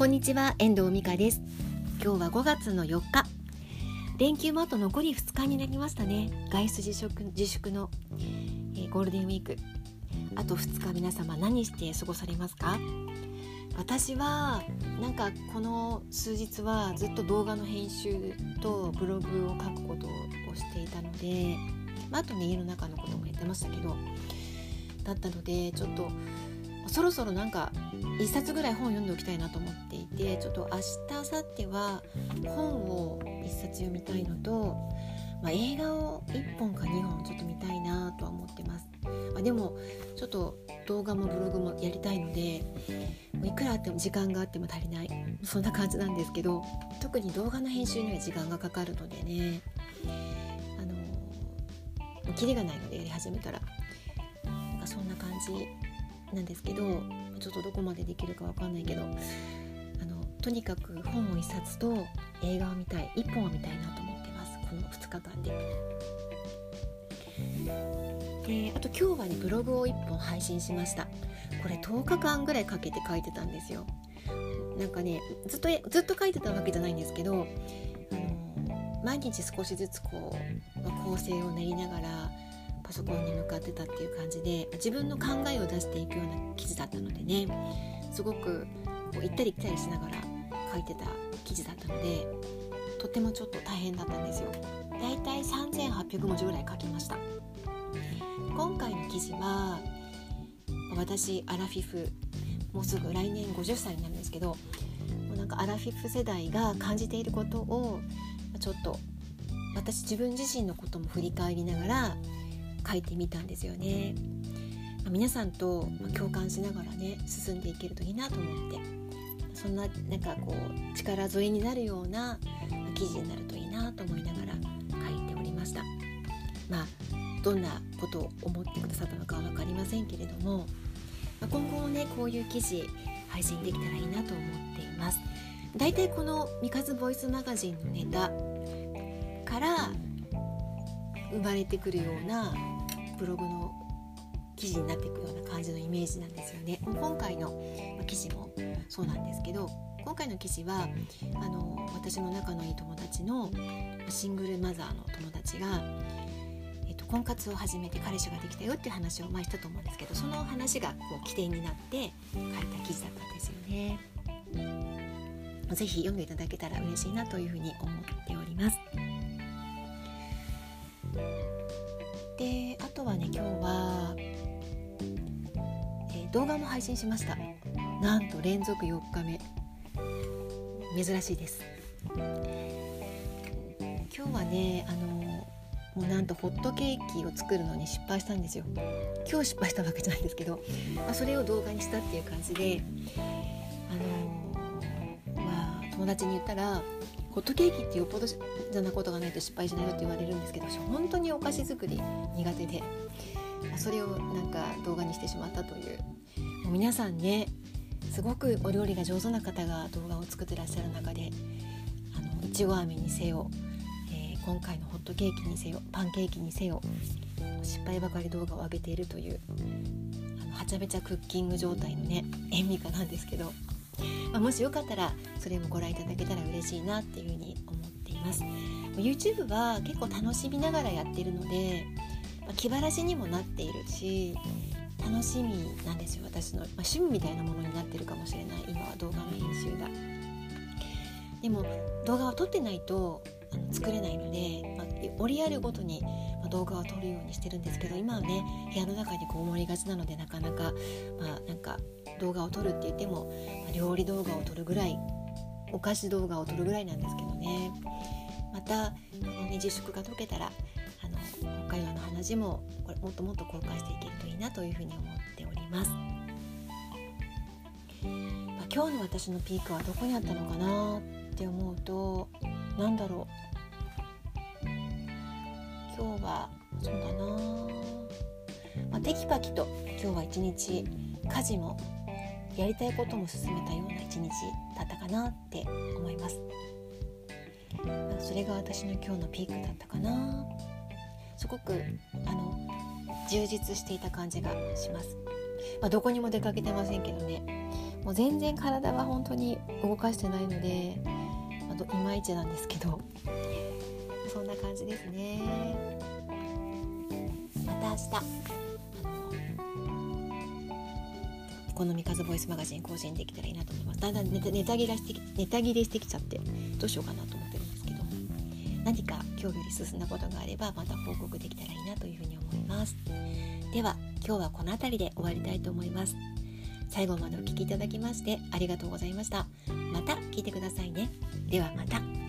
こんにちは遠藤美香です。今日は5月の4日。連休もあと残り2日になりましたね。外出自粛自粛の、えー、ゴールデンウィーク。あと2日皆様何して過ごされますか？私はなんかこの数日はずっと動画の編集とブログを書くことをしていたので、まあ、あとね家の中のこともやってましたけどだったのでちょっとそろそろなんか1冊ぐらい本読んでおきたいなと思っていてちょっと明日明後日は本を1冊読みたいのと、まあ、映画を1本か2本ちょっと見たいなとは思ってます、あ、でもちょっと動画もブログもやりたいのでいくらあっても時間があっても足りない。そんな感じなんですけど特に動画の編集には時間がかかるのでね。あのキリがないのでやり始めたら。なんかそんな感じなんですけどちょっとどこまでできるかわかんないけどあのとにかく本を1冊と映画を見たい1本は見たいなと思ってます。この2日間で。であと今日はねブログを1本配信しました。これ10日間ぐらいかけて書いてたんですよ。なんかねずっとずっと書いてたわけじゃないんですけどあの毎日少しずつこう、まあ、構成を練りながらパソコンに向かってたっていう感じで自分の考えを出していくような記事だったのでねすごくこう行ったり来たりしながら書いてた記事だったのでとってもちょっと大変だったんですよ。だいたい3800文字ぐらい書きました。今回の記事は私アラフィフもうすぐ来年50歳になるんですけどもうなんかアラフィフ世代が感じていることをちょっと私自分自身のことも振り返りながら書いてみたんですよね。ま皆さんと共感しながらね進んでいけるといいなと思って。そんななんかこう力添えになるような記事になるといいなと思いながら書いておりました。まあどんなことを思ってくださったのかは分かりませんけれどもま今後もねこういう記事配信できたらいいなと思っています。だいたいこの「三日ボイスマガジン」のネタから生まれてくるようなブログの記事になっていくような感じのイメージなんですよね。今回の記事もそうなんですけど今回の記事はあの私の仲のいい友達のシングルマザーの友達が、えっと、婚活を始めて彼氏ができたよっていう話を前したと思うんですけどその話がこう起点になって書いた記事だったんですよね。ぜひ読んでいただけたら嬉しいなというふうに思っております。であとはね今日は、えー、動画も配信しました。なんと連続4日目。珍しいです。今日はねあのもうなんとホットケーキを作るのに失敗したんですよ。今日失敗したわけじゃないんですけど、まあ、それを動画にしたっていう感じであのまあ友達に言ったらホットケーキってよっぽどじゃなことがないと失敗しないよって言われるんですけど私本当にお菓子作り苦手でそれをなんか動画にしてしまったという。もう皆さんねすごくお料理が上手な方が動画を作ってらっしゃる中であのいちご飴にせよ、えー、今回のホットケーキにせよパンケーキにせよ失敗ばかり動画を上げているというあのはちゃめちゃクッキング状態のね塩味かなんですけどまあ、もしよかったらそれもご覧いただけたら嬉しいなっていうふうに思っています。YouTube は結構楽しみながらやってるので、まあ、気晴らしにもなっているし楽しみなんですよ私の、まあ、趣味みたいなものになってるかもしれない今は動画の編集が。でも動画を撮ってないとあの作れないので、まあ、折りあるごとに動画を撮るようにしてるんですけど今はね部屋の中にこう思りがちなのでなかなかまあなんか動画を撮るって言っても、ま、料理動画を撮るぐらいお菓子動画を撮るぐらいなんですけどね。またこの、ね、自粛が解けたらあの北海道の話もこれもっともっと公開していけるといいなというふうに思っております、まあ、今日の私のピークはどこにあったのかなって思うと何だろう。今日はそうだな、まあ、テキパキと今日は一日家事もやりたいことも進めたような一日だったかなって思います。それが私の今日のピークだったかな。すごくあの充実していた感じがします、まあ、どこにも出かけてませんけどね。もう全然体は本当に動かしてないので、まあ、いまいちなんですけど。そんな感じですね。また明日この三日ボイスマガジン更新できたらいいなと思います。だんだんネタネタ切れしてネタ切れしてきちゃってどうしようかなと思ってるんですけど。何か今日より進んだことがあればまた報告できたらいいなというふうに思います。では今日はこの辺りで終わりたいと思います。最後までお聴きいただきましてありがとうございました。また聞いてくださいね。ではまた。